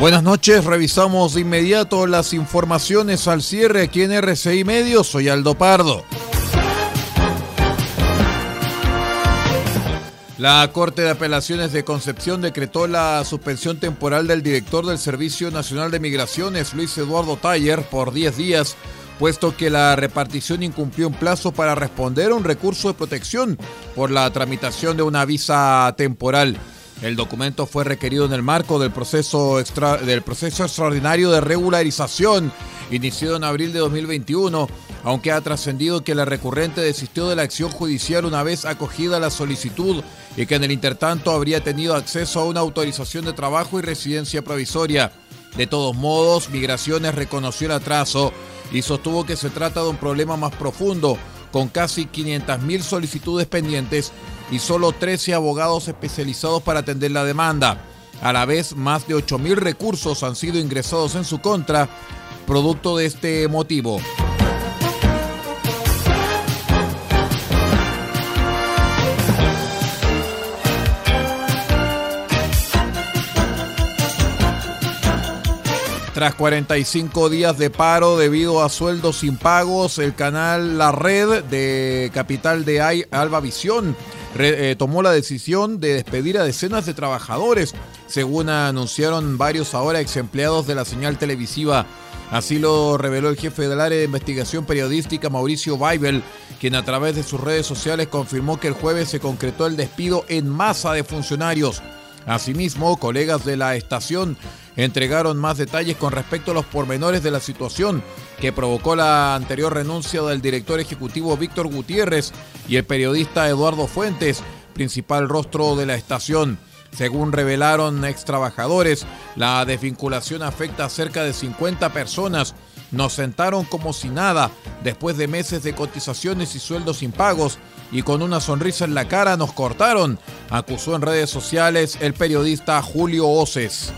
Buenas noches, revisamos de inmediato las informaciones al cierre aquí en RCI Medios. Soy Aldo Pardo. La Corte de Apelaciones de Concepción decretó la suspensión temporal del director del Servicio Nacional de Migraciones, Luis Eduardo Taller, por 10 días, puesto que la repartición incumplió un plazo para responder a un recurso de protección por la tramitación de una visa temporal. El documento fue requerido en el marco del proceso, del proceso extraordinario de regularización iniciado en abril de 2021, aunque ha trascendido que la recurrente desistió de la acción judicial una vez acogida la solicitud y que en el intertanto habría tenido acceso a una autorización de trabajo y residencia provisoria. De todos modos, Migraciones reconoció el atraso y sostuvo que se trata de un problema más profundo, con casi 500.000 solicitudes pendientes y solo 13 abogados especializados para atender la demanda. A la vez, más de 8.000 recursos han sido ingresados en su contra, producto de este motivo. Tras 45 días de paro debido a sueldos impagos, el canal La Red de Capital de Alba Visión eh, tomó la decisión de despedir a decenas de trabajadores, según anunciaron varios ahora ex empleados de la señal televisiva. Así lo reveló el jefe del área de investigación periodística Mauricio Weibel, quien a través de sus redes sociales confirmó que el jueves se concretó el despido en masa de funcionarios. Asimismo, colegas de la estación entregaron más detalles con respecto a los pormenores de la situación que provocó la anterior renuncia del director ejecutivo Víctor Gutiérrez y el periodista Eduardo Fuentes, principal rostro de la estación. Según revelaron ex trabajadores, la desvinculación afecta a cerca de 50 personas. Nos sentaron como si nada, después de meses de cotizaciones y sueldos impagos, y con una sonrisa en la cara nos cortaron, acusó en redes sociales el periodista Julio Oces.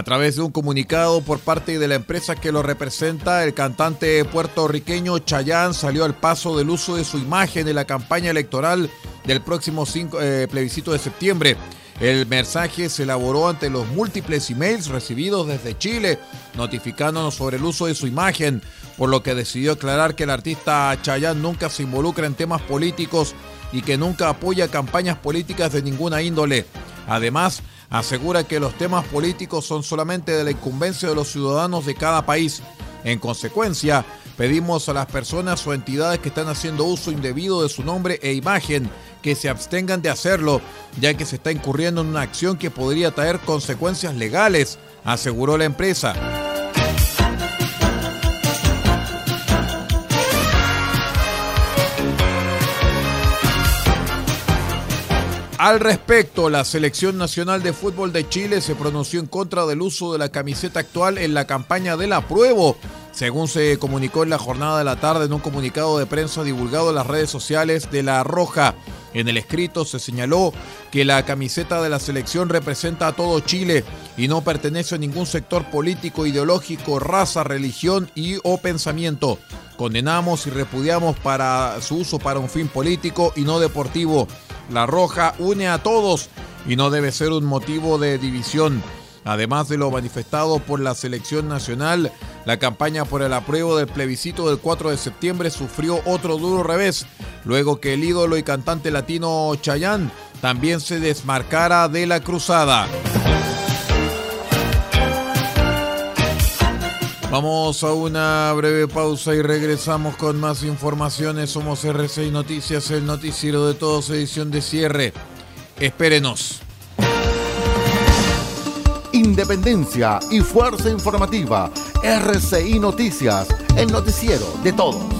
A través de un comunicado por parte de la empresa que lo representa, el cantante puertorriqueño Chayán salió al paso del uso de su imagen en la campaña electoral del próximo eh, plebiscito de septiembre. El mensaje se elaboró ante los múltiples emails recibidos desde Chile, notificándonos sobre el uso de su imagen, por lo que decidió aclarar que el artista Chayán nunca se involucra en temas políticos y que nunca apoya campañas políticas de ninguna índole. Además, asegura que los temas políticos son solamente de la incumbencia de los ciudadanos de cada país. En consecuencia, pedimos a las personas o entidades que están haciendo uso indebido de su nombre e imagen que se abstengan de hacerlo, ya que se está incurriendo en una acción que podría traer consecuencias legales, aseguró la empresa. Al respecto, la Selección Nacional de Fútbol de Chile se pronunció en contra del uso de la camiseta actual en la campaña del apruebo, según se comunicó en la jornada de la tarde en un comunicado de prensa divulgado en las redes sociales de La Roja. En el escrito se señaló que la camiseta de la selección representa a todo Chile y no pertenece a ningún sector político, ideológico, raza, religión y o pensamiento. Condenamos y repudiamos para su uso para un fin político y no deportivo. La Roja une a todos y no debe ser un motivo de división. Además de lo manifestado por la selección nacional, la campaña por el apruebo del plebiscito del 4 de septiembre sufrió otro duro revés, luego que el ídolo y cantante latino Chayanne también se desmarcara de la cruzada. Vamos a una breve pausa y regresamos con más informaciones. Somos RCI Noticias, el noticiero de todos, edición de cierre. Espérenos. Independencia y fuerza informativa. RCI Noticias, el noticiero de todos.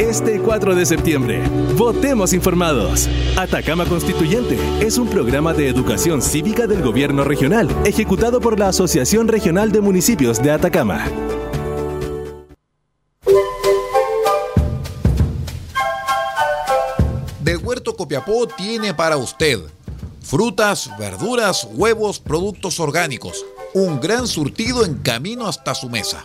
Este 4 de septiembre, votemos informados. Atacama Constituyente es un programa de educación cívica del gobierno regional, ejecutado por la Asociación Regional de Municipios de Atacama. Del Huerto Copiapó tiene para usted frutas, verduras, huevos, productos orgánicos. Un gran surtido en camino hasta su mesa.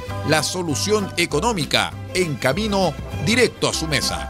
la solución económica en camino directo a su mesa.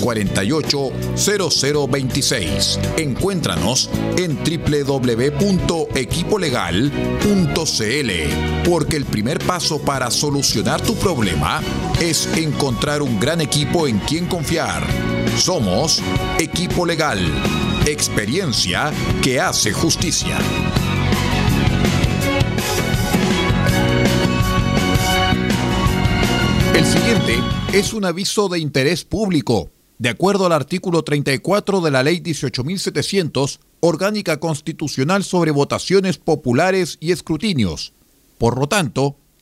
48 0026. Encuéntranos en www.equipolegal.cl porque el primer paso para solucionar tu problema es encontrar un gran equipo en quien confiar. Somos Equipo Legal Experiencia que hace justicia. El siguiente es un aviso de interés público. De acuerdo al artículo 34 de la Ley 18.700, Orgánica Constitucional sobre Votaciones Populares y Escrutinios. Por lo tanto,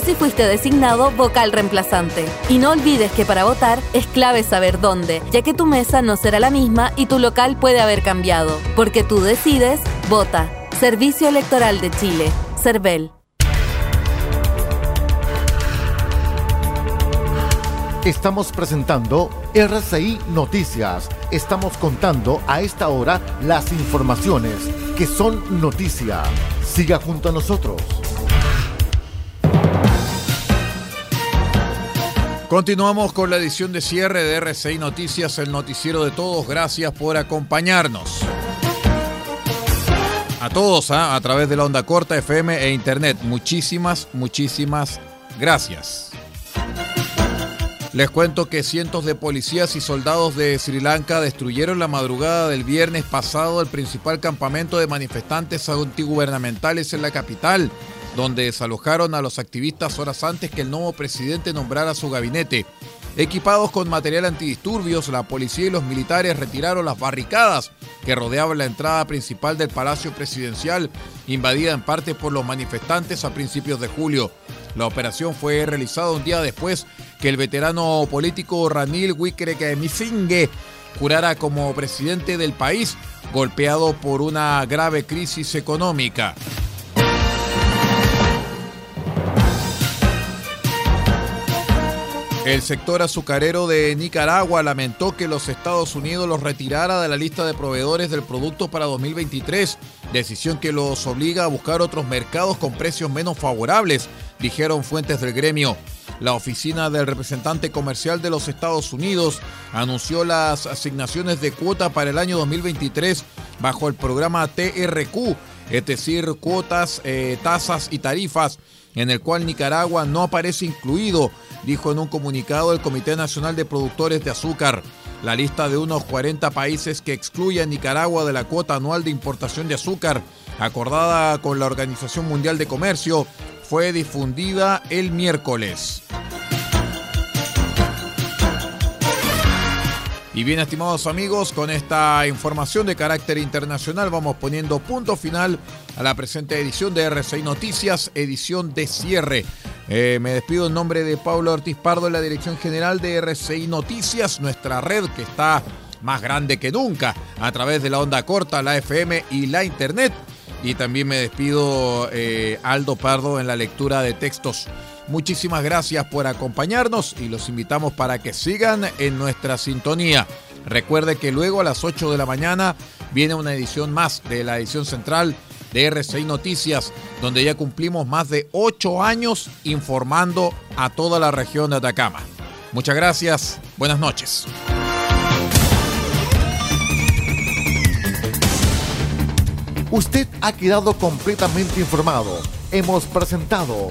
si fuiste designado vocal reemplazante. Y no olvides que para votar es clave saber dónde, ya que tu mesa no será la misma y tu local puede haber cambiado. Porque tú decides, vota. Servicio Electoral de Chile. CERVEL. Estamos presentando RCI Noticias. Estamos contando a esta hora las informaciones que son noticia. Siga junto a nosotros. Continuamos con la edición de cierre de RCI Noticias, el noticiero de todos. Gracias por acompañarnos. A todos, ¿ah? a través de la onda corta FM e Internet. Muchísimas, muchísimas gracias. Les cuento que cientos de policías y soldados de Sri Lanka destruyeron la madrugada del viernes pasado el principal campamento de manifestantes antigubernamentales en la capital donde desalojaron a los activistas horas antes que el nuevo presidente nombrara su gabinete. Equipados con material antidisturbios, la policía y los militares retiraron las barricadas que rodeaban la entrada principal del Palacio Presidencial, invadida en parte por los manifestantes a principios de julio. La operación fue realizada un día después que el veterano político Ranil Wickremesinghe jurara como presidente del país, golpeado por una grave crisis económica. El sector azucarero de Nicaragua lamentó que los Estados Unidos los retirara de la lista de proveedores del producto para 2023, decisión que los obliga a buscar otros mercados con precios menos favorables, dijeron fuentes del gremio. La oficina del representante comercial de los Estados Unidos anunció las asignaciones de cuota para el año 2023 bajo el programa TRQ, es decir, cuotas, eh, tasas y tarifas en el cual Nicaragua no aparece incluido, dijo en un comunicado el Comité Nacional de Productores de Azúcar. La lista de unos 40 países que excluye a Nicaragua de la cuota anual de importación de azúcar, acordada con la Organización Mundial de Comercio, fue difundida el miércoles. Y bien, estimados amigos, con esta información de carácter internacional vamos poniendo punto final a la presente edición de RCI Noticias, edición de cierre. Eh, me despido en nombre de Pablo Ortiz Pardo, en la dirección general de RCI Noticias, nuestra red que está más grande que nunca a través de la onda corta, la FM y la Internet. Y también me despido eh, Aldo Pardo en la lectura de textos. Muchísimas gracias por acompañarnos y los invitamos para que sigan en nuestra sintonía. Recuerde que luego a las 8 de la mañana viene una edición más de la edición central de RCI Noticias, donde ya cumplimos más de 8 años informando a toda la región de Atacama. Muchas gracias, buenas noches. Usted ha quedado completamente informado. Hemos presentado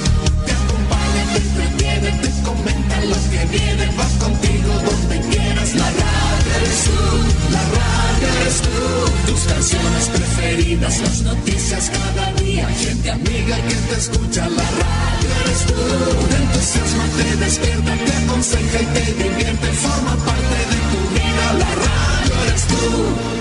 la radio eres tú, tus canciones preferidas, las noticias cada día, gente amiga que te escucha, la radio eres tú, te entusiasma, te despierta, te aconseja y te divierte, forma parte de tu vida, la radio eres tú.